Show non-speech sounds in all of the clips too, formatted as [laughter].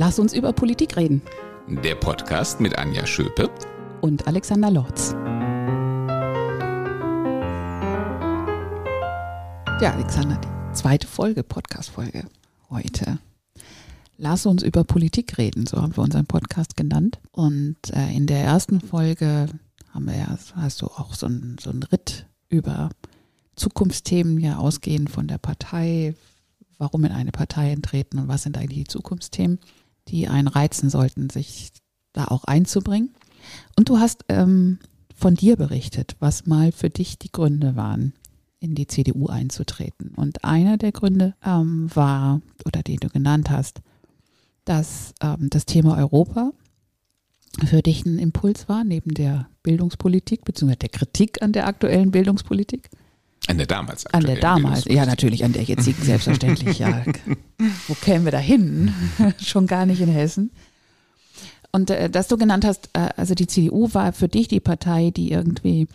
Lass uns über Politik reden. Der Podcast mit Anja Schöpe und Alexander Lorz. Ja, Alexander, die zweite Folge, Podcast-Folge heute. Lass uns über Politik reden, so haben wir unseren Podcast genannt. Und äh, in der ersten Folge haben wir ja, hast du auch so einen so Ritt über Zukunftsthemen ja ausgehend von der Partei, warum in eine Partei eintreten und was sind eigentlich die Zukunftsthemen, die einen reizen sollten, sich da auch einzubringen. Und du hast ähm, von dir berichtet, was mal für dich die Gründe waren, in die CDU einzutreten. Und einer der Gründe ähm, war, oder den du genannt hast, dass ähm, das Thema Europa für dich ein Impuls war, neben der Bildungspolitik, beziehungsweise der Kritik an der aktuellen Bildungspolitik. An der damals. An der damals, ja natürlich, an der jetzigen selbstverständlich, ja. [laughs] Wo kämen wir da hin? [laughs] Schon gar nicht in Hessen. Und äh, dass du genannt hast, äh, also die CDU war für dich die Partei, die irgendwie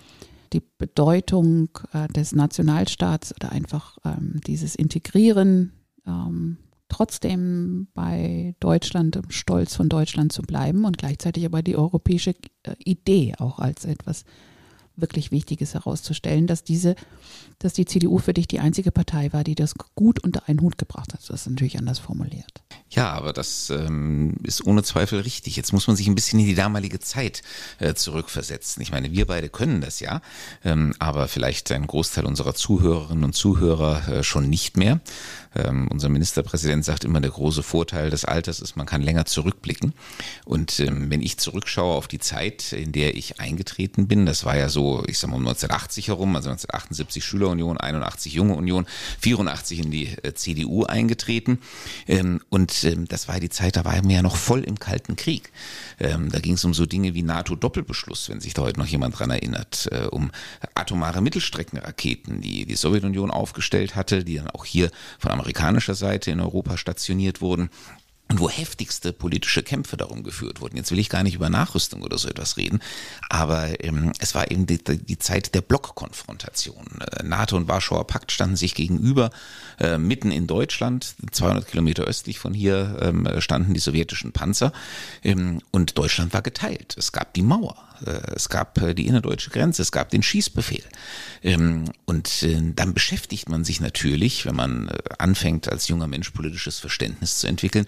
die Bedeutung äh, des Nationalstaats oder einfach ähm, dieses Integrieren ähm, trotzdem bei Deutschland, stolz von Deutschland zu bleiben und gleichzeitig aber die europäische äh, Idee auch als etwas wirklich Wichtiges herauszustellen, dass diese, dass die CDU für dich die einzige Partei war, die das gut unter einen Hut gebracht hat. Das ist natürlich anders formuliert. Ja, aber das ähm, ist ohne Zweifel richtig. Jetzt muss man sich ein bisschen in die damalige Zeit äh, zurückversetzen. Ich meine, wir beide können das ja, ähm, aber vielleicht ein Großteil unserer Zuhörerinnen und Zuhörer äh, schon nicht mehr. Ähm, unser Ministerpräsident sagt immer, der große Vorteil des Alters ist, man kann länger zurückblicken. Und ähm, wenn ich zurückschaue auf die Zeit, in der ich eingetreten bin, das war ja so, ich sag mal um 1980 herum, also 1978 Schülerunion, 81 Junge Union, 84 in die äh, CDU eingetreten. Ähm, und ähm, das war die Zeit, da waren wir ja noch voll im Kalten Krieg. Ähm, da ging es um so Dinge wie NATO-Doppelbeschluss, wenn sich da heute noch jemand dran erinnert, äh, um atomare Mittelstreckenraketen, die die Sowjetunion aufgestellt hatte, die dann auch hier von amerikanischer Seite in Europa stationiert wurden und wo heftigste politische Kämpfe darum geführt wurden. Jetzt will ich gar nicht über Nachrüstung oder so etwas reden, aber ähm, es war eben die, die Zeit der Blockkonfrontation. Äh, NATO und Warschauer Pakt standen sich gegenüber, äh, mitten in Deutschland, 200 Kilometer östlich von hier ähm, standen die sowjetischen Panzer ähm, und Deutschland war geteilt. Es gab die Mauer. Äh, es gab äh, die innerdeutsche Grenze, es gab den Schießbefehl. Ähm, und äh, dann beschäftigt man sich natürlich, wenn man anfängt, als junger Mensch politisches Verständnis zu entwickeln,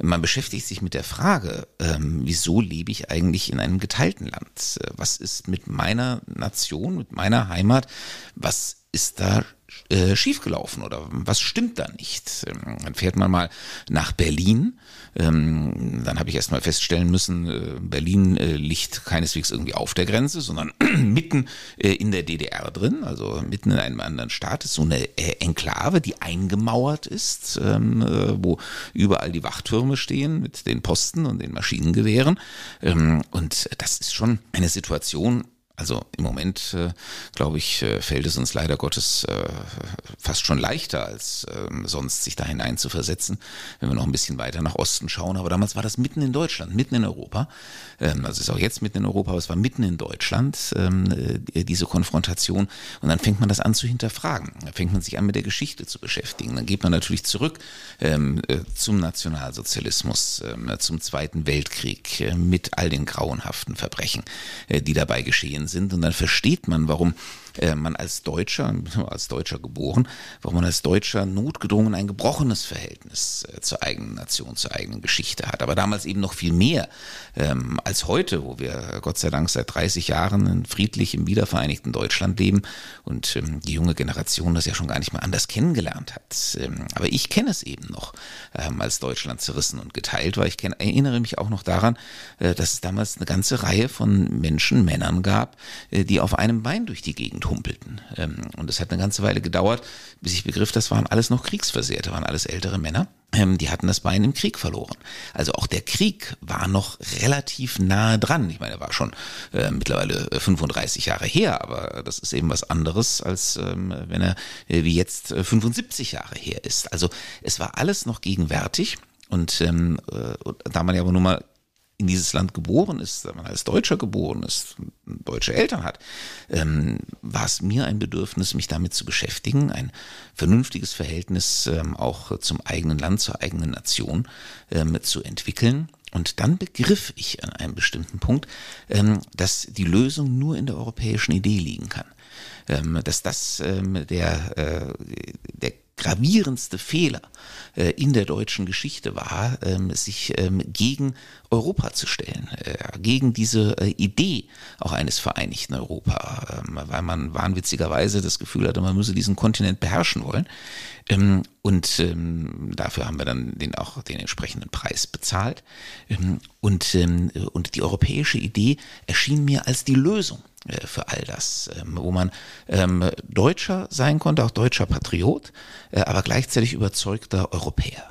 man beschäftigt sich mit der Frage, ähm, wieso lebe ich eigentlich in einem geteilten Land? Was ist mit meiner Nation, mit meiner Heimat? Was ist da äh, schiefgelaufen oder was stimmt da nicht? Ähm, dann fährt man mal nach Berlin. Ähm, dann habe ich erst mal feststellen müssen, äh, Berlin äh, liegt keineswegs irgendwie auf der Grenze, sondern [clears throat] mitten äh, in der DDR drin, also mitten in einem anderen Staat. Ist so eine äh, Enklave, die eingemauert ist, ähm, äh, wo überall die Wachtürme stehen mit den Posten und den Maschinengewehren. Ähm, und das ist schon eine Situation, also im Moment, äh, glaube ich, äh, fällt es uns leider Gottes äh, fast schon leichter als äh, sonst, sich da hinein zu versetzen, wenn wir noch ein bisschen weiter nach Osten schauen. Aber damals war das mitten in Deutschland, mitten in Europa. Ähm, also ist auch jetzt mitten in Europa, aber es war mitten in Deutschland, ähm, äh, diese Konfrontation. Und dann fängt man das an zu hinterfragen. Dann fängt man sich an, mit der Geschichte zu beschäftigen. Dann geht man natürlich zurück ähm, äh, zum Nationalsozialismus, ähm, zum Zweiten Weltkrieg mit all den grauenhaften Verbrechen, die dabei geschehen sind. Und dann versteht man, warum äh, man als Deutscher, [laughs] als Deutscher geboren, warum man als Deutscher notgedrungen ein gebrochenes Verhältnis äh, zur eigenen Nation, zur eigenen Geschichte hat. Aber damals eben noch viel mehr ähm, als heute, wo wir Gott sei Dank seit 30 Jahren friedlich im wiedervereinigten Deutschland leben und ähm, die junge Generation das ja schon gar nicht mehr anders kennengelernt hat. Ähm, aber ich kenne es eben noch, ähm, als Deutschland zerrissen und geteilt war. Ich kenn, erinnere mich auch noch daran, äh, dass es damals eine ganze Reihe von Menschen, Männern gab, äh, die auf einem Bein durch die Gegend humpelten. Ähm, und es hat eine ganze Weile gedauert, bis ich begriff, das waren alles noch Kriegsversehrte, waren alles ältere Männer. Ähm, die hatten das Bein im Krieg verloren. Also auch der Krieg war noch relativ nahe dran. Ich meine, er war schon äh, mittlerweile 35 Jahre her, aber das ist eben was anderes, als ähm, wenn er äh, wie jetzt 75 Jahre her ist. Also es war alles noch gegenwärtig. Und ähm, da man ja aber nun mal in dieses Land geboren ist, wenn man als Deutscher geboren ist, deutsche Eltern hat, ähm, war es mir ein Bedürfnis, mich damit zu beschäftigen, ein vernünftiges Verhältnis ähm, auch zum eigenen Land, zur eigenen Nation ähm, zu entwickeln. Und dann begriff ich an einem bestimmten Punkt, ähm, dass die Lösung nur in der europäischen Idee liegen kann. Ähm, dass das ähm, der, äh, der gravierendste Fehler äh, in der deutschen Geschichte war, ähm, sich ähm, gegen Europa zu stellen, äh, gegen diese äh, Idee auch eines vereinigten Europa, ähm, weil man wahnwitzigerweise das Gefühl hatte, man müsse diesen Kontinent beherrschen wollen. Und dafür haben wir dann den auch den entsprechenden Preis bezahlt. Und, und die europäische Idee erschien mir als die Lösung für all das, ähm, wo man ähm, Deutscher sein konnte, auch deutscher Patriot, äh, aber gleichzeitig überzeugter Europäer.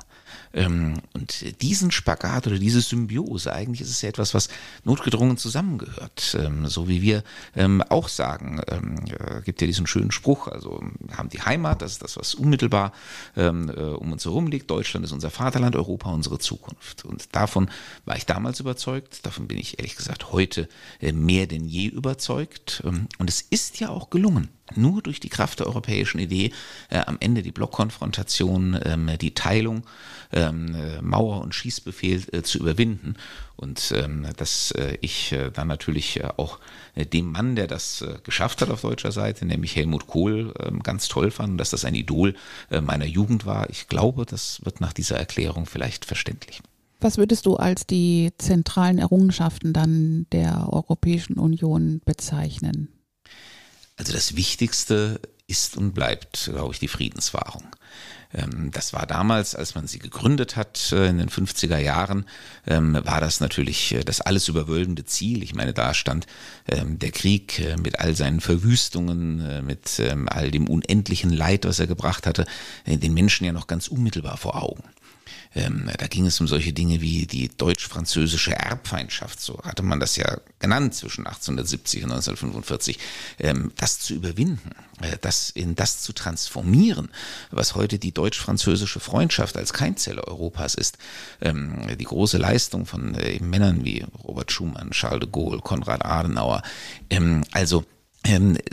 Ähm, und diesen Spagat oder diese Symbiose, eigentlich ist es ja etwas, was notgedrungen zusammengehört. Ähm, so wie wir ähm, auch sagen, äh, gibt ja diesen schönen Spruch, also haben die Heimat, das ist das, was unmittelbar äh, um uns herum liegt. Deutschland ist unser Vaterland, Europa unsere Zukunft. Und davon war ich damals überzeugt, davon bin ich ehrlich gesagt heute äh, mehr denn je überzeugt. und es ist ja auch gelungen nur durch die Kraft der europäischen Idee äh, am Ende die Blockkonfrontation, ähm, die Teilung, ähm, äh, Mauer und Schießbefehl äh, zu überwinden. Und ähm, dass äh, ich äh, dann natürlich äh, auch dem Mann, der das geschafft hat auf deutscher Seite, nämlich Helmut Kohl, ähm, ganz toll fand, dass das ein Idol meiner Jugend war. Ich glaube, das wird nach dieser Erklärung vielleicht verständlich. Was würdest du als die zentralen Errungenschaften dann der Europäischen Union bezeichnen? Also das Wichtigste ist und bleibt, glaube ich, die Friedenswahrung. Ähm, das war damals, als man sie gegründet hat, äh, in den 50er Jahren, ähm, war das natürlich äh, das alles überwölbende Ziel. Ich meine, da stand ähm, der Krieg äh, mit all seinen Verwüstungen, mit all dem unendlichen Leid, was er gebracht hatte, den Menschen ja noch ganz unmittelbar vor Augen. Ähm, da ging es um solche Dinge wie die deutsch-französische Erbfeindschaft, so hatte man das ja genannt zwischen 1870 und 1945. Ähm, das zu überwinden, äh, das in das zu transformieren, was heute die deutsch-französische Freundschaft als Keimzelle Europas ist. Ähm, die große Leistung von äh, Männern wie Robert Schumann, Charles de Gaulle, Konrad Adenauer. Also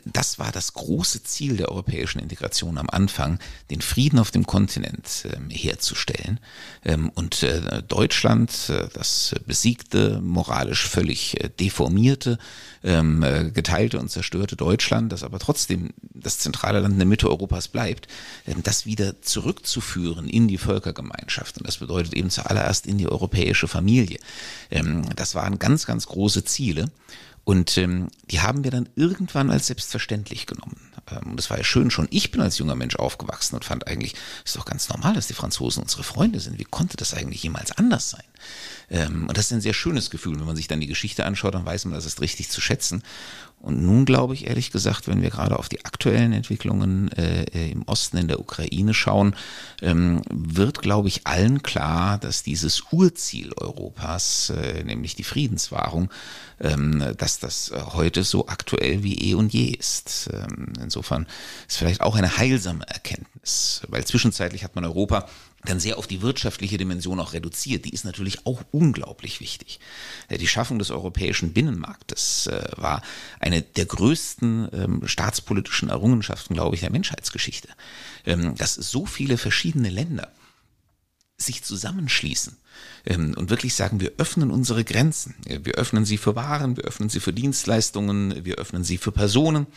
das war das große Ziel der europäischen Integration am Anfang, den Frieden auf dem Kontinent ähm, herzustellen. Ähm, und äh, Deutschland, äh, das besiegte, moralisch völlig äh, deformierte, geteilte und zerstörte Deutschland, das aber trotzdem das zentrale Land in der Mitte Europas bleibt, das wieder zurückzuführen in die Völkergemeinschaft. Und das bedeutet eben zuallererst in die europäische Familie. Das waren ganz, ganz große Ziele. Und ähm, die haben wir dann irgendwann als selbstverständlich genommen. Ähm, und das war ja schön schon. Ich bin als junger Mensch aufgewachsen und fand eigentlich, ist doch ganz normal, dass die Franzosen unsere Freunde sind. Wie konnte das eigentlich jemals anders sein? Ähm, und das ist ein sehr schönes Gefühl. Wenn man sich dann die Geschichte anschaut, dann weiß man, das ist richtig zu schätzen. Und nun glaube ich ehrlich gesagt, wenn wir gerade auf die aktuellen Entwicklungen äh, im Osten in der Ukraine schauen, ähm, wird, glaube ich, allen klar, dass dieses Urziel Europas, äh, nämlich die Friedenswahrung, ähm, dass das äh, heute so aktuell wie eh und je ist. Ähm, insofern ist vielleicht auch eine heilsame Erkenntnis, weil zwischenzeitlich hat man Europa dann sehr auf die wirtschaftliche Dimension auch reduziert. Die ist natürlich auch unglaublich wichtig. Die Schaffung des europäischen Binnenmarktes äh, war eine der größten ähm, staatspolitischen Errungenschaften, glaube ich, der Menschheitsgeschichte. Ähm, dass so viele verschiedene Länder sich zusammenschließen und wirklich sagen, wir öffnen unsere Grenzen. Wir öffnen sie für Waren, wir öffnen sie für Dienstleistungen, wir öffnen sie für Personen,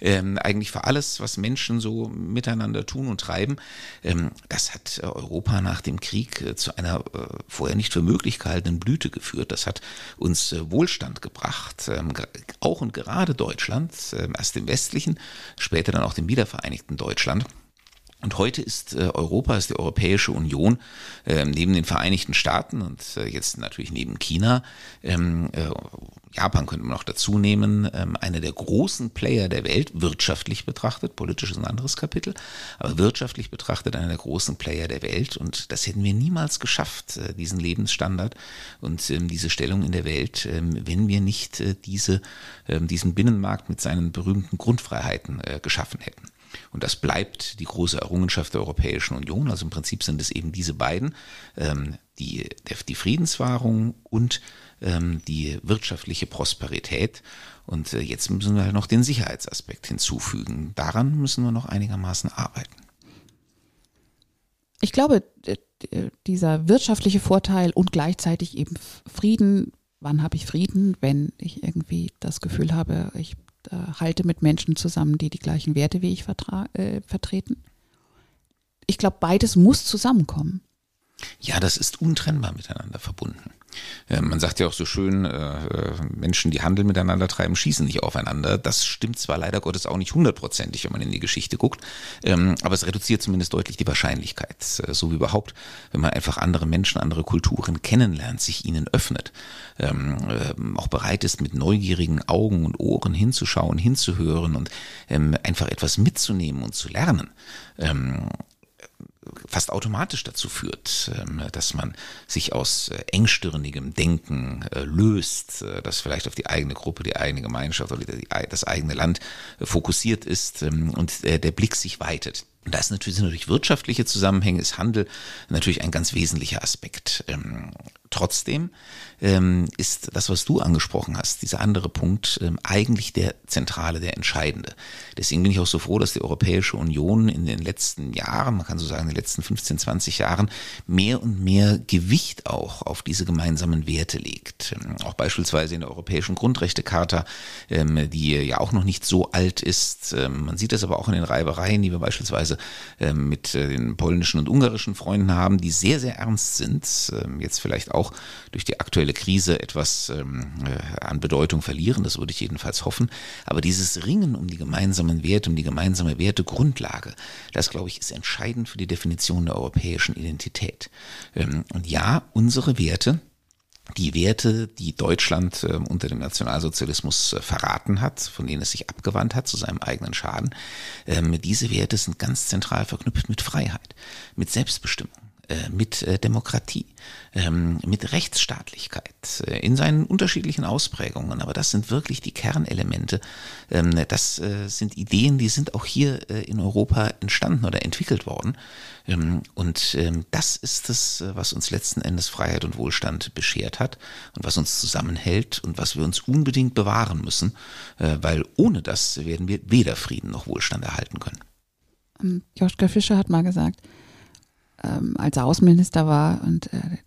ähm, eigentlich für alles, was Menschen so miteinander tun und treiben. Ähm, das hat Europa nach dem Krieg äh, zu einer äh, vorher nicht für möglich gehaltenen Blüte geführt. Das hat uns äh, Wohlstand gebracht, auch und gerade Deutschland, erst im westlichen, später dann auch dem wiedervereinigten Deutschland. Und heute ist äh, Europa, ist die Europäische Union äh, neben den Vereinigten Staaten und äh, jetzt natürlich neben China, ähm, äh, Japan könnte man noch dazu nehmen, ähm, einer der großen Player der Welt, wirtschaftlich betrachtet, politisch ist ein anderes Kapitel, aber wirtschaftlich betrachtet einer der großen Player der Welt. Und das hätten wir niemals geschafft, diesen Lebensstandard und ähm, diese Stellung in der Welt, ähm, wenn wir nicht diese, ähm, diesen Binnenmarkt mit seinen berühmten Grundfreiheiten geschaffen hätten. Und das bleibt die große Errungenschaft der Europäischen Union. Also im Prinzip sind es eben diese beiden, ähm, die, die Friedenswahrung und ähm, die wirtschaftliche Prosperität. Und äh, jetzt müssen wir halt noch den Sicherheitsaspekt hinzufügen. Daran müssen wir noch einigermaßen arbeiten. Ich glaube, dieser wirtschaftliche Vorteil und gleichzeitig eben Frieden. Wann habe ich Frieden, wenn ich irgendwie das Gefühl habe, ich halte mit Menschen zusammen, die die gleichen Werte wie ich äh, vertreten? Ich glaube, beides muss zusammenkommen. Ja, das ist untrennbar miteinander verbunden. Man sagt ja auch so schön, äh, Menschen, die Handel miteinander treiben, schießen nicht aufeinander. Das stimmt zwar leider Gottes auch nicht hundertprozentig, wenn man in die Geschichte guckt, ähm, aber es reduziert zumindest deutlich die Wahrscheinlichkeit. Äh, so wie überhaupt, wenn man einfach andere Menschen, andere Kulturen kennenlernt, sich ihnen öffnet, ähm, ähm, auch bereit ist, mit neugierigen Augen und Ohren hinzuschauen, hinzuhören und einfach etwas mitzunehmen und zu lernen fast automatisch dazu führt, ähm, dass man sich aus äh, engstirnigem Denken äh, löst, äh, das vielleicht auf die eigene Gruppe, die eigene Gemeinschaft oder das eigene Land fokussiert ist ähm, und der Blick sich weitet. Und da natürlich, sind natürlich wirtschaftliche Zusammenhänge, ist Handel natürlich ein ganz wesentlicher Aspekt. Trotzdem ähm, ist das, was du angesprochen hast, dieser andere Punkt, ähm, eigentlich der zentrale, der entscheidende. Deswegen bin ich auch so froh, dass die Europäische Union in den letzten Jahren, man kann so sagen, in den letzten 15, 20 Jahren, mehr und mehr Gewicht auch auf diese gemeinsamen Werte legt. Ähm, auch beispielsweise in der Europäischen Grundrechtecharta, ähm, die ja auch noch nicht so alt ist. Ähm, man sieht das aber auch in den Reibereien, die wir beispielsweise ähm, mit äh, den polnischen und ungarischen Freunden haben, die sehr, sehr ernst sind. Jetzt vielleicht auch durch die aktuelle Krise etwas ähm, äh, an Bedeutung verlieren, das würde ich jedenfalls hoffen. Aber dieses Ringen um die gemeinsamen Werte, um die gemeinsame Wertegrundlage, das glaube ich ist entscheidend für die Definition der europäischen Identität. Ähm, und ja, unsere Werte, die Werte, die Deutschland äh, unter dem Nationalsozialismus äh, verraten hat, von denen es sich abgewandt hat zu seinem eigenen Schaden, ähm, diese Werte sind ganz zentral verknüpft mit Freiheit, mit Selbstbestimmung, mit äh, Demokratie, ähm, mit Rechtsstaatlichkeit äh, in seinen unterschiedlichen Ausprägungen. Aber das sind wirklich die Kernelemente. Ähm, das sind Ideen, die sind auch hier in Europa entstanden oder entwickelt worden. Ähm, und das ist es, was uns letzten Endes Freiheit und Wohlstand beschert hat und was uns zusammenhält und was wir uns unbedingt bewahren müssen, weil ohne das werden wir weder Frieden noch Wohlstand erhalten können. Joschka Fischer hat mal gesagt, ähm, als er Außenminister war und äh,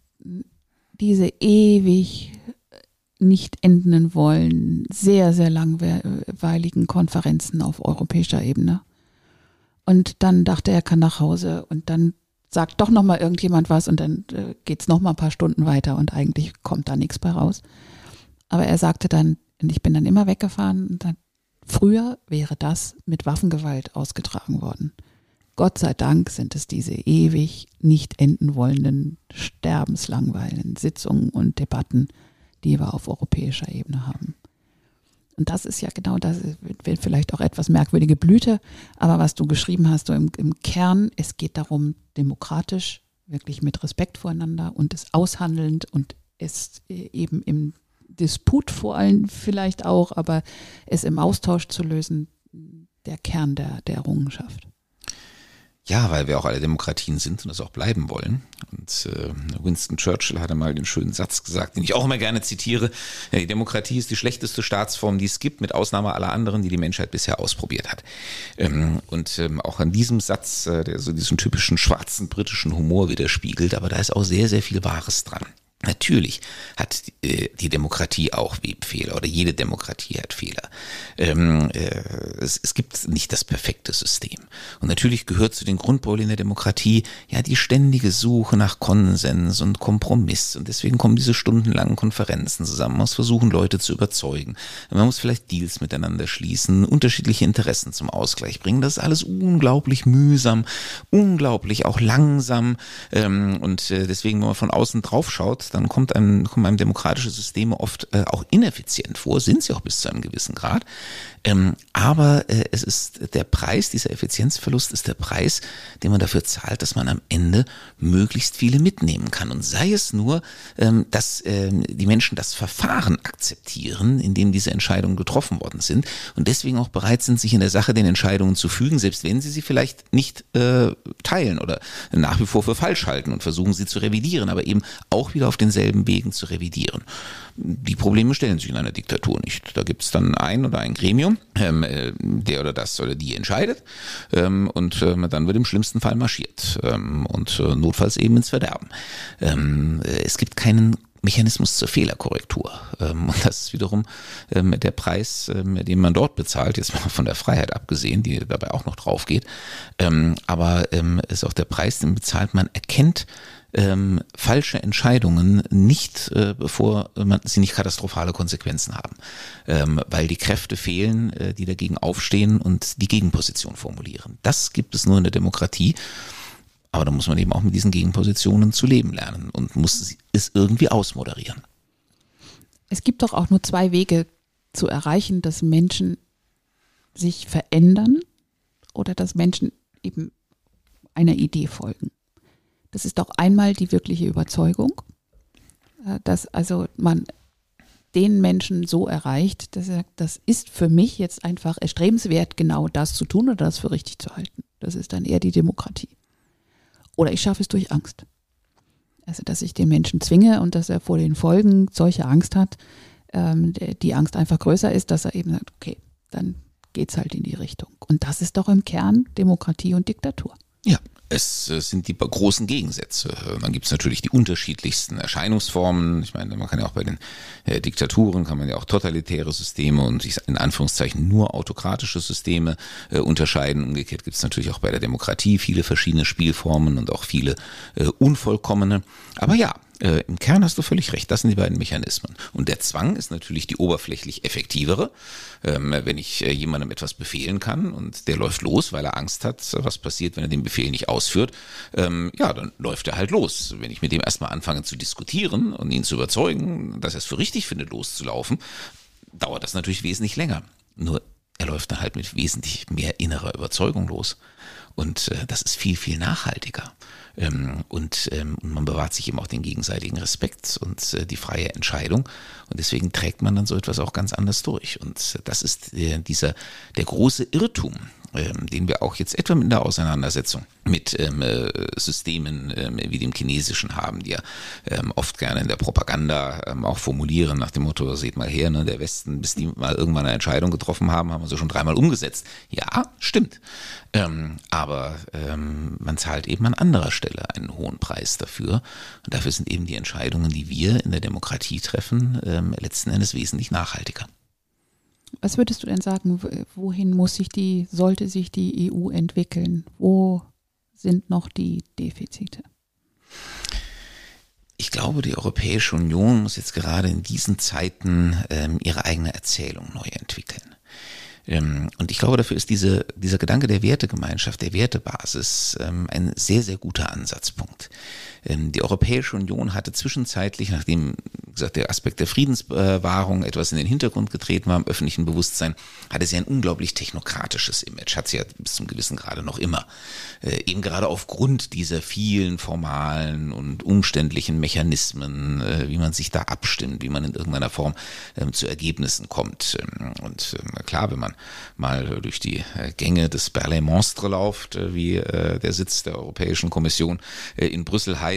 diese ewig nicht enden wollen, sehr, sehr langweiligen Konferenzen auf europäischer Ebene. Und dann dachte er, er kann nach Hause und dann sagt doch nochmal irgendjemand was und dann äh, es nochmal ein paar Stunden weiter und eigentlich kommt da nichts bei raus. Aber er sagte dann, und ich bin dann immer weggefahren und dann, früher wäre das mit Waffengewalt ausgetragen worden. Gott sei Dank sind es diese ewig nicht enden wollenden, sterbenslangweiligen Sitzungen und Debatten, die wir auf europäischer Ebene haben. Und das ist ja genau das, wird vielleicht auch etwas merkwürdige Blüte, aber was du geschrieben hast, so im, im Kern, es geht darum, demokratisch, wirklich mit Respekt voreinander und es aushandelnd und es eben im Disput vor allem vielleicht auch, aber es im Austausch zu lösen, der Kern der, der Errungenschaft. Ja, weil wir auch alle Demokratien sind und das auch bleiben wollen. Und äh, Winston Churchill hatte mal den schönen Satz gesagt, den ich auch immer gerne zitiere. Die Demokratie ist die schlechteste Staatsform, die es gibt, mit Ausnahme aller anderen, die die Menschheit bisher ausprobiert hat. Ähm, und ähm, auch an diesem Satz, äh, der so diesen typischen schwarzen britischen Humor widerspiegelt, aber da ist auch sehr, sehr viel Wahres dran. Natürlich hat äh, die Demokratie auch Webfehler oder jede Demokratie hat Fehler. Ähm, äh, es, es, gibt nicht das perfekte System. Und natürlich gehört zu den Grundproblemen der Demokratie ja die ständige Suche nach Konsens und Kompromiss. Und deswegen kommen diese stundenlangen Konferenzen zusammen. Man muss versuchen, Leute zu überzeugen. Man muss vielleicht Deals miteinander schließen, unterschiedliche Interessen zum Ausgleich bringen. Das ist alles unglaublich mühsam, unglaublich auch langsam. Ähm, und äh, deswegen, wenn man von außen drauf schaut, dann kommt einem, kommen einem demokratische Systeme oft äh, auch ineffizient vor, sind sie auch bis zu einem gewissen Grad. Ähm, aber äh, es ist der Preis, dieser Effizienzverlust ist der Preis, den man dafür zahlt, dass man am Ende möglichst viele mitnehmen kann. Und sei es nur, ähm, dass ähm, die Menschen das Verfahren akzeptieren, in dem diese Entscheidungen getroffen worden sind und deswegen auch bereit sind, sich in der Sache den Entscheidungen zu fügen, selbst wenn sie sie vielleicht nicht äh, teilen oder nach wie vor für falsch halten und versuchen sie zu revidieren, aber eben auch wieder auf denselben Wegen zu revidieren. Die Probleme stellen sich in einer Diktatur nicht. Da gibt es dann ein oder ein Gremium, ähm, äh, der oder das oder die entscheidet ähm, und ähm, dann wird im schlimmsten Fall marschiert ähm, und äh, notfalls eben ins Verderben. Ähm, äh, es gibt keinen Mechanismus zur Fehlerkorrektur. Ähm, und das ist wiederum der Preis, den man dort bezahlt, jetzt mal von der Freiheit abgesehen, die dabei auch noch drauf geht. Aber ist auch der Preis, den bezahlt man erkennt, ähm, falsche Entscheidungen nicht, äh, bevor man, sie nicht katastrophale Konsequenzen haben, ähm, weil die Kräfte fehlen, äh, die dagegen aufstehen und die Gegenposition formulieren. Das gibt es nur in der Demokratie. Aber da muss man eben auch mit diesen Gegenpositionen zu leben lernen und muss es irgendwie ausmoderieren. Es gibt doch auch nur zwei Wege zu erreichen, dass Menschen sich verändern oder dass Menschen eben einer Idee folgen. Das ist doch einmal die wirkliche Überzeugung, äh, dass also man den Menschen so erreicht, dass er sagt, das ist für mich jetzt einfach erstrebenswert, genau das zu tun oder das für richtig zu halten. Das ist dann eher die Demokratie. Oder ich schaffe es durch Angst. Also, dass ich den Menschen zwinge und dass er vor den Folgen solche Angst hat, ähm, die Angst einfach größer ist, dass er eben sagt, okay, dann geht es halt in die Richtung. Und das ist doch im Kern Demokratie und Diktatur. Ja, es äh, sind die großen Gegensätze. Dann gibt es natürlich die unterschiedlichsten Erscheinungsformen. Ich meine, man kann ja auch bei den äh, Diktaturen, kann man ja auch totalitäre Systeme und in Anführungszeichen nur autokratische Systeme äh, unterscheiden. Umgekehrt gibt es natürlich auch bei der Demokratie viele verschiedene Spielformen und auch viele äh, unvollkommene. Aber ja, äh, Im Kern hast du völlig recht, das sind die beiden Mechanismen. Und der Zwang ist natürlich die oberflächlich effektivere. Ähm, wenn ich äh, jemandem etwas befehlen kann und der läuft los, weil er Angst hat, was passiert, wenn er den Befehl nicht ausführt, ähm, ja, dann läuft er halt los. Wenn ich mit dem erstmal anfange zu diskutieren und ihn zu überzeugen, dass er es für richtig findet, loszulaufen, dauert das natürlich wesentlich länger. Nur er läuft dann halt mit wesentlich mehr innerer Überzeugung los. Und äh, das ist viel, viel nachhaltiger. Ähm, und ähm, man bewahrt sich eben auch den gegenseitigen Respekt und äh, die freie Entscheidung. Und deswegen trägt man dann so etwas auch ganz anders durch. Und das ist äh, dieser, der große Irrtum, den wir auch jetzt etwa in der Auseinandersetzung mit ähm, äh, Systemen ähm, wie dem chinesischen haben, die ja ähm, oft gerne in der Propaganda ähm, auch formulieren nach dem Motto, seht mal her, ne, der Westen, bis die mal irgendwann eine Entscheidung getroffen haben, haben wir sie schon dreimal umgesetzt. Ja, stimmt. Ähm, aber man zahlt eben an anderer Stelle einen hohen Preis dafür. Und dafür sind eben die Entscheidungen, die wir in der Demokratie treffen, letzten Endes wesentlich nachhaltiger. Was würdest du denn sagen, wohin muss sich die, sollte sich die EU entwickeln? Wo sind noch die Defizite? Ich glaube, die Europäische Union muss jetzt gerade in diesen Zeiten ähm, ihre eigene Erzählung neu entwickeln. Ähm, und ich glaube, dafür ist diese, dieser Gedanke der Wertegemeinschaft, der Wertebasis ähm, ein sehr, sehr guter Ansatzpunkt. Ähm, die Europäische Union hatte zwischenzeitlich, nachdem gesagt, der Aspekt der Friedenswahrung etwas in den Hintergrund getreten war im öffentlichen Bewusstsein, hatte sie ein unglaublich technokratisches Image, hat sie ja bis zum gewissen Grade noch immer. Äh, eben gerade aufgrund dieser vielen formalen und umständlichen Mechanismen, äh, wie man sich da abstimmt, wie man in irgendeiner Form ähm, zu Ergebnissen kommt. Ähm, und klar, wenn man mal durch die äh, Gänge des Berlin Monstre läuft, wie der Sitz der Europäischen Kommission in Brüssel heißt,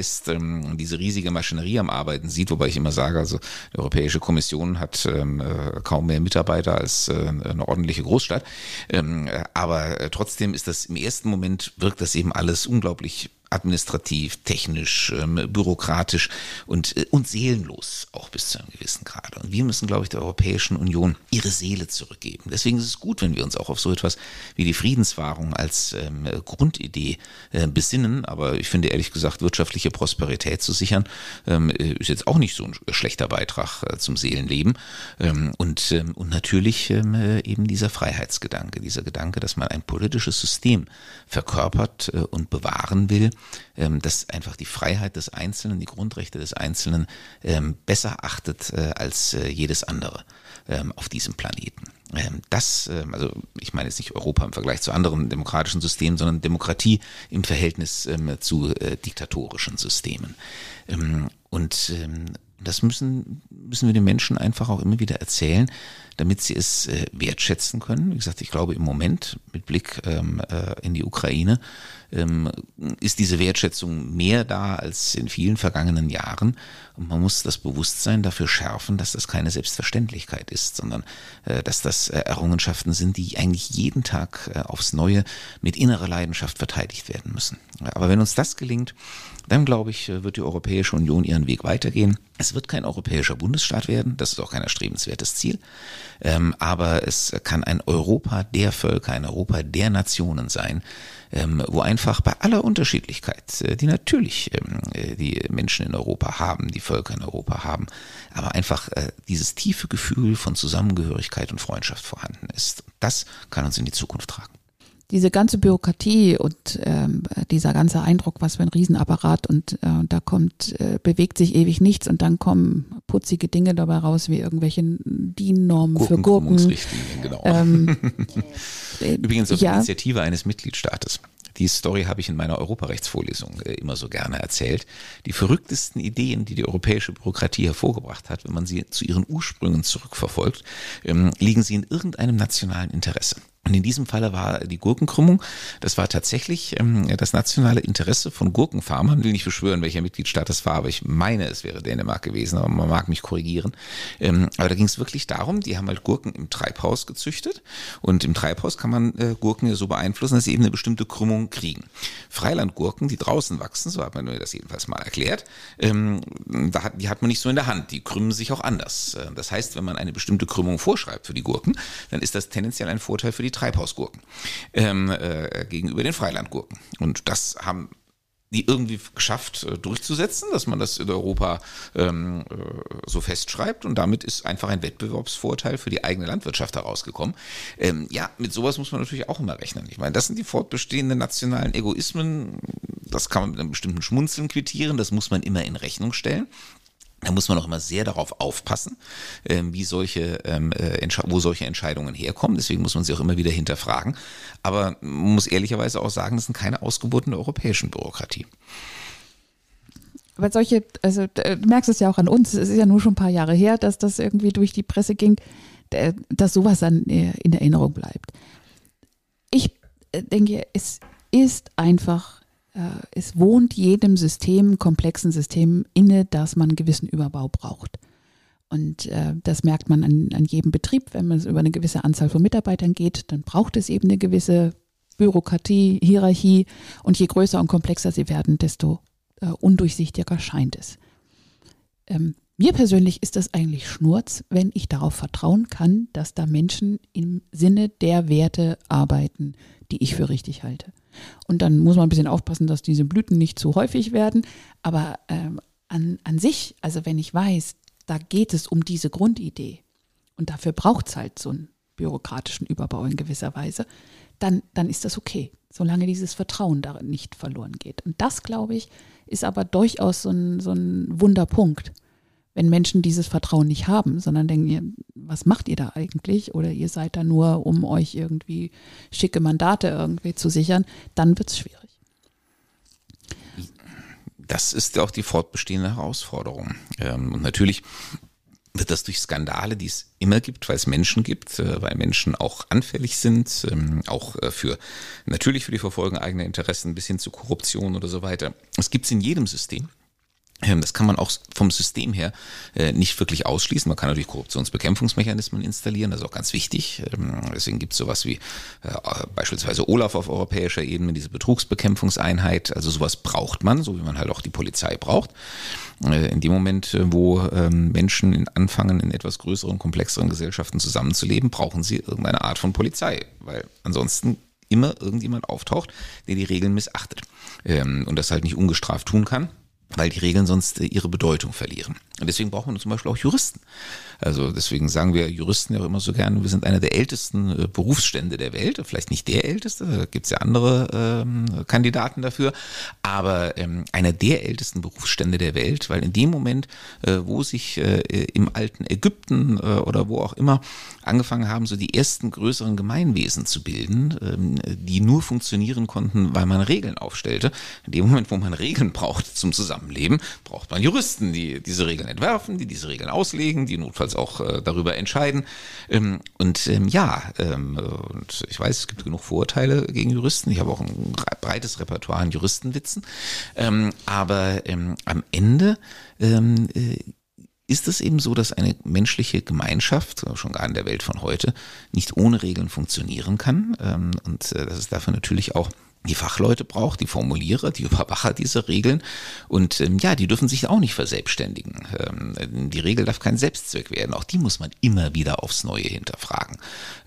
diese riesige Maschinerie am Arbeiten sieht, wobei ich immer sage. Also die Europäische Kommission hat ähm, äh, kaum mehr Mitarbeiter als äh, eine ordentliche Großstadt. Ähm, aber äh, trotzdem ist das im ersten Moment wirkt das eben alles unglaublich administrativ, technisch, ähm, bürokratisch und, äh, und seelenlos, auch bis zu einem gewissen Grade. Und wir müssen, glaube ich, der Europäischen Union ihre Seele zurückgeben. Deswegen ist es gut, wenn wir uns auch auf so etwas wie die Friedenswahrung als ähm, Grundidee äh, besinnen. Aber ich finde ehrlich gesagt, wirtschaftliche Prosperität zu sichern, ähm, äh, ist jetzt auch nicht so ein schlechter Beitrag äh, zum Seelenleben. Ähm, und, ähm, und natürlich ähm, äh, eben dieser Freiheitsgedanke, dieser Gedanke, dass man ein politisches System verkörpert äh, und bewahren will, ähm, das einfach die Freiheit des Einzelnen, die Grundrechte des Einzelnen ähm, besser achtet äh, als äh, jedes andere ähm, auf diesem Planeten. Ähm, das, ähm, also ich meine jetzt nicht Europa im Vergleich zu anderen demokratischen Systemen, sondern Demokratie im Verhältnis ähm, zu äh, diktatorischen Systemen. Und das müssen, müssen wir den Menschen einfach auch immer wieder erzählen, damit sie es äh, wertschätzen können. Wie gesagt, ich glaube im Moment mit Blick ähm, äh, in die Ukraine ähm, ist diese Wertschätzung mehr da als in vielen vergangenen Jahren. Und man muss das Bewusstsein dafür schärfen, dass das keine Selbstverständlichkeit ist, sondern äh, dass das äh, Errungenschaften sind, die eigentlich jeden Tag äh, aufs Neue mit innerer Leidenschaft verteidigt werden müssen. Aber wenn uns das gelingt, dann glaube ich, äh, wird die Europäische Union ihren Weg weitergehen. Es wird kein europäischer Bundesstaat werden, das ist auch kein erstrebenswertes Ziel, ähm, aber es kann ein Europa der Völker, ein Europa der Nationen sein, ähm, wo einfach bei aller Unterschiedlichkeit, äh, die natürlich ähm, äh, die Menschen in Europa haben, die Völker in Europa haben, aber einfach äh, dieses tiefe Gefühl von Zusammengehörigkeit und Freundschaft vorhanden ist. Das kann uns in die Zukunft tragen diese ganze Bürokratie und ähm, dieser ganze Eindruck, was für ein Riesenapparat und äh, da kommt, äh, bewegt sich ewig nichts und dann kommen putzige Dinge dabei raus, wie irgendwelche DIN-Normen für Gurken. Genau. Ähm, [laughs] Übrigens auf ja. Initiative eines Mitgliedstaates. Die Story habe ich in meiner Europarechtsvorlesung äh, immer so gerne erzählt. Die verrücktesten Ideen, die die europäische Bürokratie hervorgebracht hat, wenn man sie zu ihren Ursprüngen zurückverfolgt, ähm, liegen sie in irgendeinem nationalen Interesse. Und in diesem Falle war die Gurkenkrümmung, das war tatsächlich ähm, das nationale Interesse von Gurkenfarmern. Will nicht beschwören, welcher Mitgliedstaat das war, aber ich meine, es wäre Dänemark gewesen, aber man mag mich korrigieren. Ähm, aber da ging es wirklich darum, die haben halt Gurken im Treibhaus gezüchtet und im Treibhaus kann man äh, Gurken ja so beeinflussen, dass sie eben eine bestimmte Krümmung kriegen. Freilandgurken, die draußen wachsen, so hat man mir das jedenfalls mal erklärt, ähm, da hat, die hat man nicht so in der Hand, die krümmen sich auch anders. Äh, das heißt, wenn man eine bestimmte Krümmung vorschreibt für die Gurken, dann ist das tendenziell ein Vorteil für die Treibhausgurken ähm, äh, gegenüber den Freilandgurken. Und das haben die irgendwie geschafft äh, durchzusetzen, dass man das in Europa ähm, äh, so festschreibt und damit ist einfach ein Wettbewerbsvorteil für die eigene Landwirtschaft herausgekommen. Ähm, ja, mit sowas muss man natürlich auch immer rechnen. Ich meine, das sind die fortbestehenden nationalen Egoismen, das kann man mit einem bestimmten Schmunzeln quittieren, das muss man immer in Rechnung stellen. Da muss man auch immer sehr darauf aufpassen, ähm, wie solche, ähm, äh, wo solche Entscheidungen herkommen. Deswegen muss man sie auch immer wieder hinterfragen. Aber man muss ehrlicherweise auch sagen, das sind keine Ausgeburten der europäischen Bürokratie. Aber solche, also du merkst es ja auch an uns, es ist ja nur schon ein paar Jahre her, dass das irgendwie durch die Presse ging, dass sowas dann in Erinnerung bleibt. Ich äh, denke, es ist einfach äh, es wohnt jedem System, komplexen System inne, dass man einen gewissen Überbau braucht. Und äh, das merkt man an, an jedem Betrieb, wenn man es über eine gewisse Anzahl von Mitarbeitern geht, dann braucht es eben eine gewisse Bürokratie, Hierarchie und je größer und komplexer sie werden, desto äh, undurchsichtiger scheint es. Ähm, mir persönlich ist das eigentlich Schnurz, wenn ich darauf vertrauen kann, dass da Menschen im Sinne der Werte arbeiten, die ich für richtig halte. Und dann muss man ein bisschen aufpassen, dass diese Blüten nicht zu häufig werden. Aber ähm, an, an sich, also wenn ich weiß, da geht es um diese Grundidee und dafür braucht es halt so einen bürokratischen Überbau in gewisser Weise, dann, dann ist das okay, solange dieses Vertrauen darin nicht verloren geht. Und das, glaube ich, ist aber durchaus so ein, so ein Wunderpunkt wenn Menschen dieses Vertrauen nicht haben, sondern denken, was macht ihr da eigentlich? Oder ihr seid da nur, um euch irgendwie schicke Mandate irgendwie zu sichern, dann wird es schwierig. Das ist auch die fortbestehende Herausforderung. Ähm, und natürlich wird das durch Skandale, die es immer gibt, weil es Menschen gibt, äh, weil Menschen auch anfällig sind, ähm, auch äh, für natürlich für die Verfolgung eigener Interessen bis hin zu Korruption oder so weiter. Es gibt es in jedem System. Ähm, das kann man auch vom System her äh, nicht wirklich ausschließen. Man kann natürlich Korruptionsbekämpfungsmechanismen installieren, das ist auch ganz wichtig. Ähm, deswegen gibt es sowas wie äh, beispielsweise Olaf auf europäischer Ebene, diese Betrugsbekämpfungseinheit. Also sowas braucht man, so wie man halt auch die Polizei braucht. Äh, in dem Moment, wo ähm, Menschen anfangen, in etwas größeren, komplexeren Gesellschaften zusammenzuleben, brauchen sie irgendeine Art von Polizei, weil ansonsten immer irgendjemand auftaucht, der die Regeln missachtet und das halt nicht ungestraft tun kann weil die Regeln sonst äh, ihre Bedeutung verlieren. Und deswegen brauchen wir zum Beispiel auch Juristen. Also deswegen sagen wir Juristen ja auch immer so gerne, wir sind einer der ältesten äh, Berufsstände der Welt. Vielleicht nicht der älteste, da gibt es ja andere ähm, Kandidaten dafür, aber ähm, einer der ältesten Berufsstände der Welt, weil in dem Moment, äh, wo sich äh, im alten Ägypten äh, oder wo auch immer angefangen haben, so die ersten größeren Gemeinwesen zu bilden, ähm, die nur funktionieren konnten, weil man Regeln aufstellte. In dem Moment, wo man Regeln braucht zum Zusammenleben, braucht man Juristen, die diese Regeln entwerfen, die diese Regeln auslegen, die notfalls auch äh, darüber entscheiden. Ähm, und ähm, ja, ähm, und ich weiß, es gibt genug Vorurteile gegen Juristen. Ich habe auch ein breites Repertoire an Juristenwitzen. Aber am Ende äh, ist es eben so, dass eine menschliche Gemeinschaft, schon gar in der Welt von heute, nicht ohne Regeln funktionieren kann. Und äh, dass es dafür natürlich auch die Fachleute braucht, die Formulierer, die [laughs] Überwacher dieser Regeln. Und ähm, ja, die dürfen sich auch nicht verselbstständigen. Ähm, die Regel darf kein Selbstzweck werden. Auch die muss man immer wieder aufs Neue hinterfragen.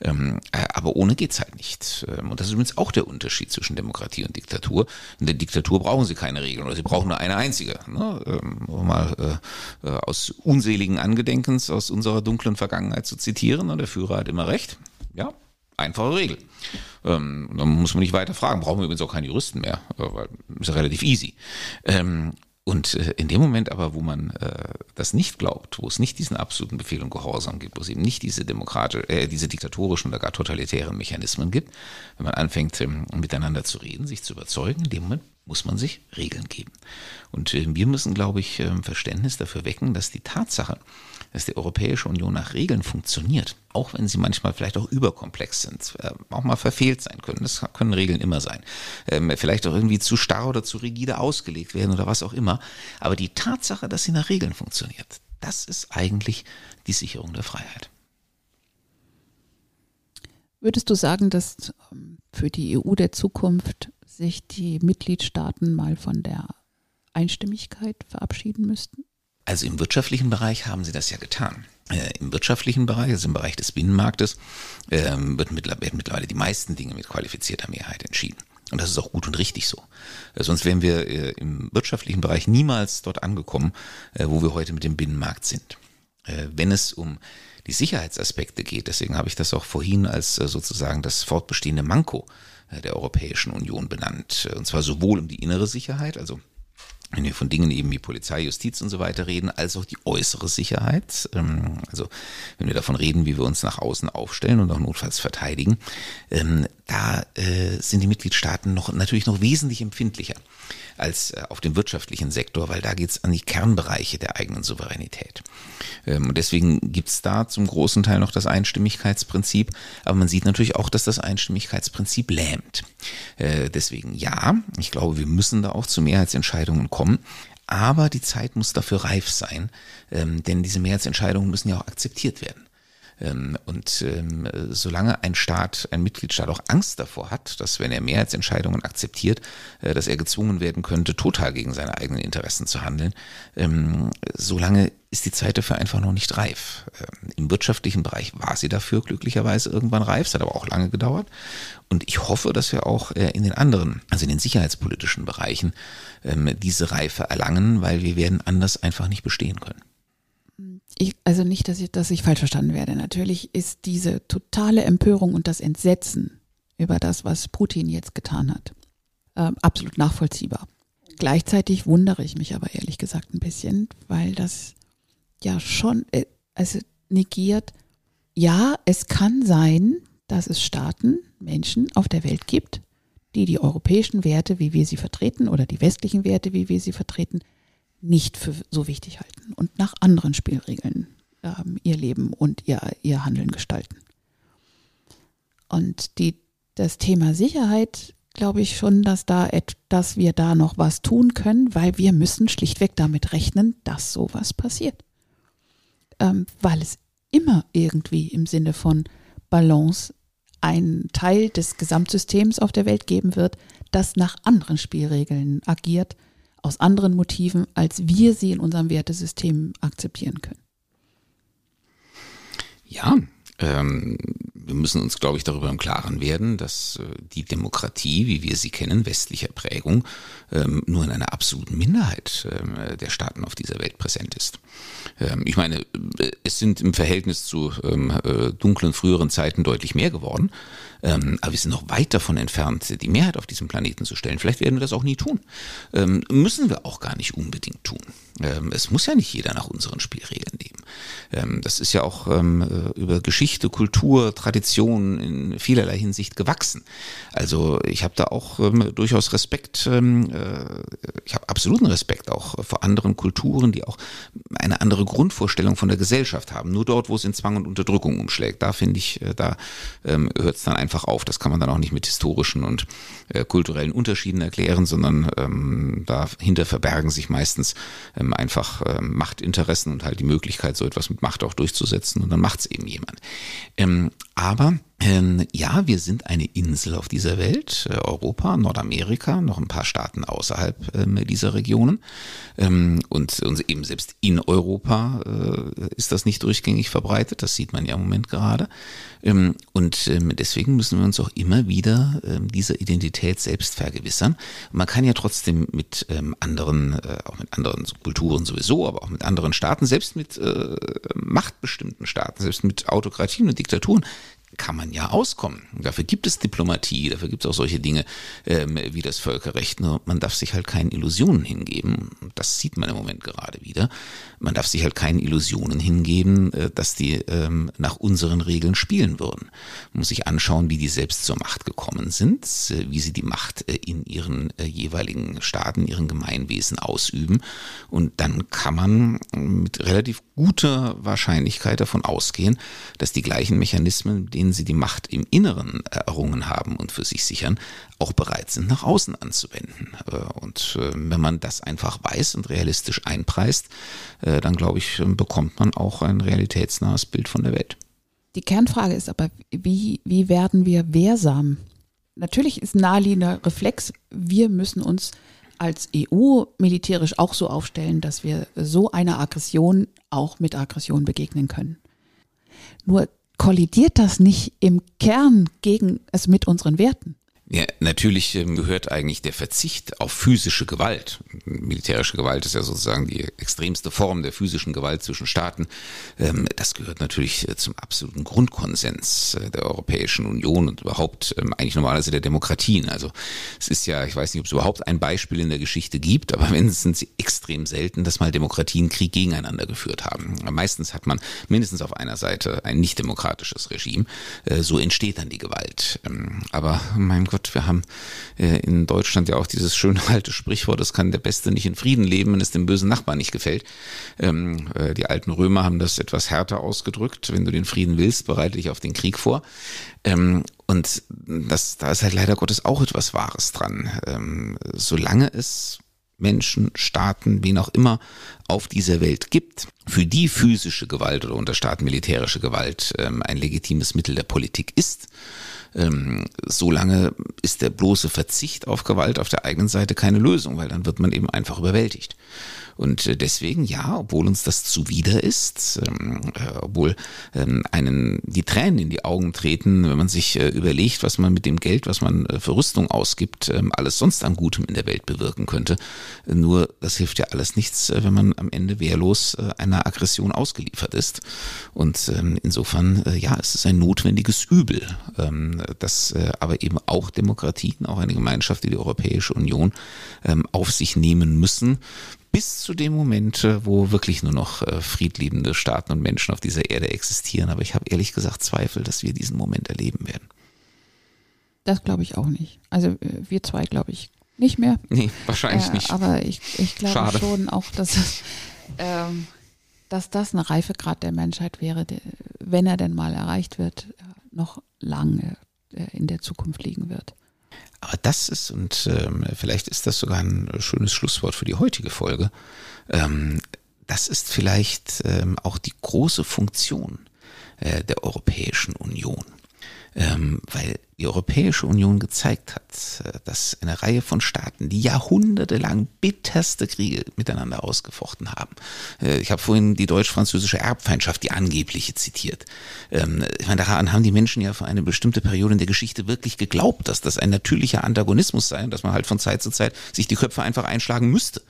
Ähm, äh, aber ohne geht's halt nicht. Ähm, und das ist übrigens auch der Unterschied zwischen Demokratie und Diktatur. In der Diktatur brauchen sie keine Regeln oder sie brauchen nur eine einzige. Ne? Ähm, mal äh, äh, aus unseligen Angedenkens aus unserer dunklen Vergangenheit zu zitieren. Und der Führer hat immer recht. Ja, einfache Regel. Ähm, dann muss man nicht weiter fragen. Brauchen wir übrigens auch keine Juristen mehr, äh, weil ist ja relativ easy. Ähm, und äh, in dem Moment aber, wo man äh, das nicht glaubt, wo es nicht diesen absoluten Befehl und Gehorsam gibt, wo es eben nicht diese äh, diese diktatorischen oder gar totalitären Mechanismen gibt, wenn man anfängt, ähm, miteinander zu reden, sich zu überzeugen, in dem Moment muss man sich Regeln geben. Und äh, wir müssen, glaube ich, äh, Verständnis dafür wecken, dass die Tatsache, dass die Europäische Union nach Regeln funktioniert, auch wenn sie manchmal vielleicht auch überkomplex sind, äh, auch mal verfehlt sein können. Das können Regeln immer sein. Ähm, vielleicht auch irgendwie zu starr oder zu rigide ausgelegt werden oder was auch immer. Aber die Tatsache, dass sie nach Regeln funktioniert, das ist eigentlich die Sicherung der Freiheit. Würdest du sagen, dass ähm, für die EU der Zukunft sich die Mitgliedstaaten mal von der Einstimmigkeit verabschieden müssten? Also im wirtschaftlichen Bereich haben sie das ja getan. Äh, Im wirtschaftlichen Bereich, also im Bereich des Binnenmarktes, äh, wird mittlerweile, die meisten Dinge mit qualifizierter Mehrheit entschieden. Und das ist auch gut und richtig so. Äh, sonst wären wir äh, im wirtschaftlichen Bereich niemals dort angekommen, äh, wo wir heute mit dem Binnenmarkt sind. Wenn es um die Sicherheitsaspekte geht, deswegen habe ich das auch vorhin als sozusagen das fortbestehende Manko der Europäischen Union benannt. Und zwar sowohl um die innere Sicherheit, also wenn wir von Dingen eben wie Polizei, Justiz und so weiter reden, als auch die äußere Sicherheit. Ähm, also wenn wir davon reden, wie wir uns nach außen aufstellen und auch notfalls verteidigen, ähm, da äh, sind die Mitgliedstaaten noch natürlich noch wesentlich empfindlicher als äh, auf dem wirtschaftlichen Sektor, weil da geht es an die Kernbereiche der eigenen Souveränität. Ähm, und deswegen gibt es da zum großen Teil noch das Einstimmigkeitsprinzip, aber man sieht natürlich auch, dass das Einstimmigkeitsprinzip lähmt. Äh, deswegen ja, ich glaube, wir müssen da auch zu Mehrheitsentscheidungen kommen. Aber die Zeit muss dafür reif sein, ähm, denn diese Mehrheitsentscheidungen müssen ja auch akzeptiert werden. Ähm, und ähm, solange ein Staat, ein Mitgliedstaat auch Angst davor hat, dass wenn er Mehrheitsentscheidungen akzeptiert, äh, dass er gezwungen werden könnte, total gegen seine eigenen Interessen zu handeln, ähm, solange ist die Zeit dafür einfach noch nicht reif. Im wirtschaftlichen Bereich war sie dafür glücklicherweise irgendwann reif, es hat aber auch lange gedauert. Und ich hoffe, dass wir auch äh, in den anderen, also in den sicherheitspolitischen Bereichen, diese Reife erlangen, weil wir werden anders einfach nicht bestehen können ich, also nicht, dass ich, dass ich falsch verstanden werde. Natürlich ist diese totale Empörung und das Entsetzen über das, was Putin jetzt getan hat, äh, absolut nachvollziehbar. Gleichzeitig wundere ich mich aber ehrlich gesagt ein bisschen, weil das ja schon, äh, also negiert, ja, es kann sein, dass es Staaten, Menschen auf der Welt gibt, die die europäischen Werte, wie wir sie vertreten, oder die westlichen Werte, wie wir sie vertreten, nicht für so wichtig halten und nach anderen Spielregeln ähm, ihr Leben und ihr, ihr Handeln gestalten. Und die, das Thema Sicherheit glaube ich schon, dass da dass wir da noch was tun können, weil wir müssen schlichtweg damit rechnen, dass sowas passiert. Ähm, weil es immer irgendwie im Sinne von Balance einen Teil des Gesamtsystems auf der Welt geben wird, das nach anderen Spielregeln agiert, aus anderen Motiven, als wir sie in unserem Wertesystem akzeptieren können. Ja, ähm, wir müssen uns, glaube ich, darüber im Klaren werden, dass äh, die Demokratie, wie wir sie kennen, westlicher Prägung, ähm, nur in einer absoluten Minderheit ähm, der Staaten auf dieser Welt präsent ist. Ähm, ich meine, äh, es sind im Verhältnis zu äh, dunklen früheren Zeiten deutlich mehr geworden. aber wir sind noch weit davon entfernt, die Mehrheit auf diesem Planeten zu stellen. Vielleicht werden wir das auch nie tun. müssen wir auch gar nicht unbedingt tun. Es muss ja nicht jeder nach unseren Spielregeln leben. das ist ja auch über Geschichte, Kultur, Tradition in vielerlei Hinsicht gewachsen. Also ich habe da auch durchaus Respekt äh, ich habe absoluten Respekt auch vor anderen Kulturen, die auch eine andere Grundvorstellung von der Gesellschaft haben. Nur dort, wo es in Zwang und Unterdrückung umschlägt, da finde ich, äh, da ähm, hört es dann einfach auf. Das kann man dann auch nicht mit historischen und äh, kulturellen Unterschieden erklären, sondern ähm, dahinter verbergen sich meistens ähm, einfach ähm, Machtinteressen und halt die Möglichkeit, so etwas mit Macht auch durchzusetzen und dann macht es eben jemand. Ähm, aber ähm, ja, wir sind eine Insel auf dieser Welt, äh, Europa, Nordamerika, noch ein paar Staaten außerhalb ähm, dieser Regionen. Ähm, und, und, eben selbst in Europa äh, ist das nicht durchgängig verbreitet, das sieht man ja im Moment gerade. Ähm, und ähm, deswegen müssen wir uns auch immer wieder ähm, dieser Identität selbst vergewissern. Man kann ja trotzdem mit anderen, äh, auch mit anderen Kulturen sowieso, aber auch mit anderen Staaten, selbst mit äh, machtbestimmten Staaten, selbst mit Autokratien und Diktaturen, kann man ja auskommen. Dafür gibt es Diplomatie, dafür gibt es auch solche Dinge ähm, wie das Völkerrecht. Nur man darf sich halt keinen Illusionen hingeben. Das sieht man im Moment gerade wieder. Man darf sich halt keinen Illusionen hingeben, äh, dass die ähm, nach unseren Regeln spielen würden. Man muss sich anschauen, wie die selbst zur Macht gekommen sind, äh, wie sie die Macht äh, in ihren jeweiligen Staaten, ihren Gemeinwesen ausüben. Und dann kann man mit relativ guter Wahrscheinlichkeit davon ausgehen, dass die gleichen Mechanismen, mit denen sie die Macht im Inneren errungen haben und für sich sichern, auch bereit sind, nach außen anzuwenden. Und wenn man das einfach weiß und realistisch einpreist, äh, dann glaube ich, bekommt man auch ein realitätsnahes Bild von der Welt. Die Kernfrage ist aber, wie, wie werden wir wehrsam? Natürlich ist naheliegender Reflex, wir müssen uns als EU militärisch auch so aufstellen, dass wir so einer Aggression auch mit Aggression begegnen können. Nur kollidiert das nicht im Kern gegen es also mit unseren Werten? Ja, natürlich ähm, gehört eigentlich der Verzicht auf physische Gewalt. Militärische Gewalt ist ja sozusagen die extremste Form der physischen Gewalt zwischen Staaten. Ähm, das gehört natürlich äh, zum absoluten Grundkonsens äh, der Europäischen Union und überhaupt ähm, eigentlich normalerweise der Demokratien. Also es ist ja, ich weiß nicht, ob es überhaupt ein Beispiel in der Geschichte gibt, aber [laughs] wenn sind sie extrem selten, dass mal Demokratien Krieg gegeneinander geführt haben. Meistens hat man mindestens auf einer Seite ein nicht demokratisches Regime. Äh, so entsteht dann die Gewalt. Aber mein Gott, Gott, wir haben äh, in Deutschland ja auch dieses schöne alte Sprichwort, es kann der Beste nicht in Frieden leben, wenn es dem bösen Nachbarn nicht gefällt. Ähm, äh, die alten Römer haben das etwas härter ausgedrückt. Wenn du den Frieden willst, bereite dich auf den Krieg vor. Ähm, und das, da ist halt leider Gottes auch etwas Wahres dran. Ähm, solange es Menschen, Staaten, wen auch immer auf dieser Welt gibt, für die physische Gewalt oder unter Staat militärische Gewalt ein legitimes Mittel der Politik ist, ähm, solange ist der bloße Verzicht auf Gewalt auf der eigenen Seite keine Lösung, weil dann wird man eben einfach überwältigt. Und äh, deswegen, ja, obwohl uns das zuwider ist, ähm, äh, obwohl ähm, einen die Tränen in die Augen treten, wenn man sich äh, überlegt, was man mit dem Geld, was man äh, für Rüstung ausgibt, ähm, alles sonst an Gutem in der Welt bewirken könnte. Nur das hilft ja alles nichts, äh, wenn man am Ende wehrlos äh, einer Aggression ausgeliefert ist. Und ähm, insofern, äh, ja, es ist ein notwendiges Übel, ähm, das äh, aber eben auch Demokratien, auch eine Gemeinschaft wie die Europäische Union ähm, auf sich nehmen müssen, bis zu dem Moment, äh, wo wirklich nur noch äh, friedliebende Staaten und Menschen auf dieser Erde existieren. Aber ich habe ehrlich gesagt Zweifel, dass wir diesen Moment erleben werden. Das glaube ich auch nicht. Also äh, wir zwei glaube ich nicht mehr. Nee, wahrscheinlich äh, nicht. Aber ich, ich glaube Schade. schon auch, dass, es, ähm, dass das ein Reifegrad der Menschheit wäre, der, wenn er denn mal erreicht wird, noch lange in der Zukunft liegen wird. Aber das ist, und ähm, vielleicht ist das sogar ein schönes Schlusswort für die heutige Folge, ähm, das ist vielleicht ähm, auch die große Funktion äh, der Europäischen Union. Ähm, weil die Europäische Union gezeigt hat, äh, dass eine Reihe von Staaten, die jahrhundertelang bitterste Kriege miteinander ausgefochten haben, Äh, ich habe vorhin die deutsch-französische Erbfeindschaft, die angebliche, zitiert. Ähm, ich meine, daran haben die Menschen ja für eine bestimmte Periode in der Geschichte wirklich geglaubt, dass das ein natürlicher Antagonismus sei und dass man halt von Zeit zu Zeit sich die Köpfe einfach einschlagen müsste.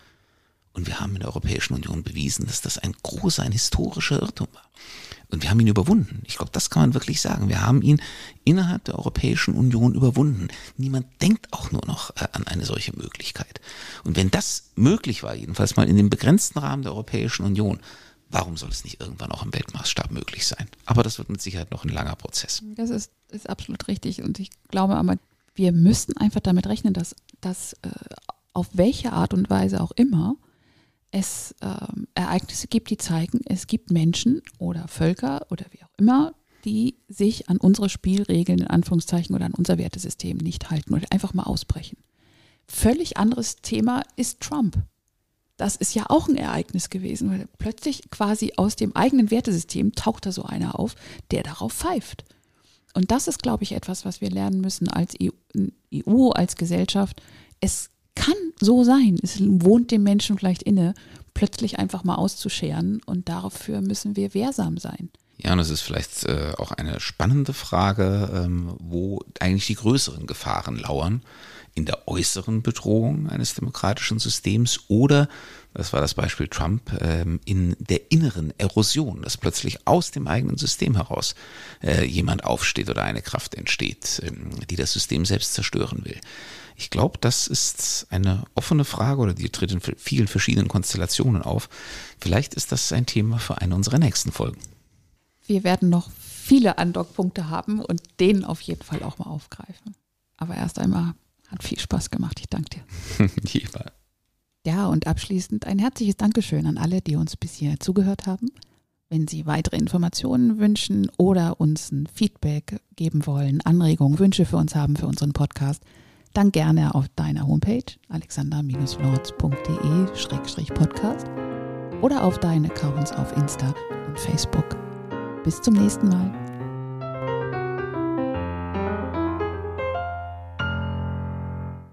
Und wir haben in der Europäischen Union bewiesen, dass das ein großer, ein historischer Irrtum war. Und wir haben ihn überwunden. Ich glaube, das kann man wirklich sagen. Wir haben ihn innerhalb der Europäischen Union überwunden. Niemand denkt auch nur noch äh, an eine solche Möglichkeit. Und wenn das möglich war, jedenfalls mal in dem begrenzten Rahmen der Europäischen Union, warum soll es nicht irgendwann auch im Weltmaßstab möglich sein? Aber das wird mit Sicherheit noch ein langer Prozess. Das ist, ist absolut richtig. Und ich glaube aber, wir müssen einfach damit rechnen, dass, dass äh, auf welche Art und Weise auch immer es äh, Ereignisse gibt, die zeigen, es gibt Menschen oder Völker oder wie auch immer, die sich an unsere Spielregeln in Anführungszeichen oder an unser Wertesystem nicht halten oder einfach mal ausbrechen. Völlig anderes Thema ist Trump. Das ist ja auch ein Ereignis gewesen, weil plötzlich quasi aus dem eigenen Wertesystem taucht da so einer auf, der darauf pfeift. Und das ist, glaube ich, etwas, was wir lernen müssen als EU, e als Gesellschaft. Es kann so sein. Es wohnt dem Menschen vielleicht inne, plötzlich einfach mal auszuscheren und dafür müssen wir wehrsam sein. Ja, und das ist vielleicht äh, auch eine spannende Frage, ähm, wo eigentlich die größeren Gefahren lauern. In der äußeren Bedrohung eines demokratischen Systems oder, das war das Beispiel Trump, ähm, in der inneren Erosion, dass plötzlich aus dem eigenen System heraus äh, jemand aufsteht oder eine Kraft entsteht, ähm, die das System selbst zerstören will. Ich glaube, das ist eine offene Frage oder die tritt in vielen verschiedenen Konstellationen auf. Vielleicht ist das ein Thema für eine unserer nächsten Folgen. Wir werden noch viele Andockpunkte haben und den auf jeden Fall auch mal aufgreifen. Aber erst einmal hat viel Spaß gemacht. Ich danke dir. [laughs] Jeweils. Ja, und abschließend ein herzliches Dankeschön an alle, die uns bis hier zugehört haben. Wenn Sie weitere Informationen wünschen oder uns ein Feedback geben wollen, Anregungen, Wünsche für uns haben für unseren Podcast, dann gerne auf deiner Homepage alexander-lorz.de-podcast oder auf deinen Accounts auf Insta und Facebook. Bis zum nächsten Mal.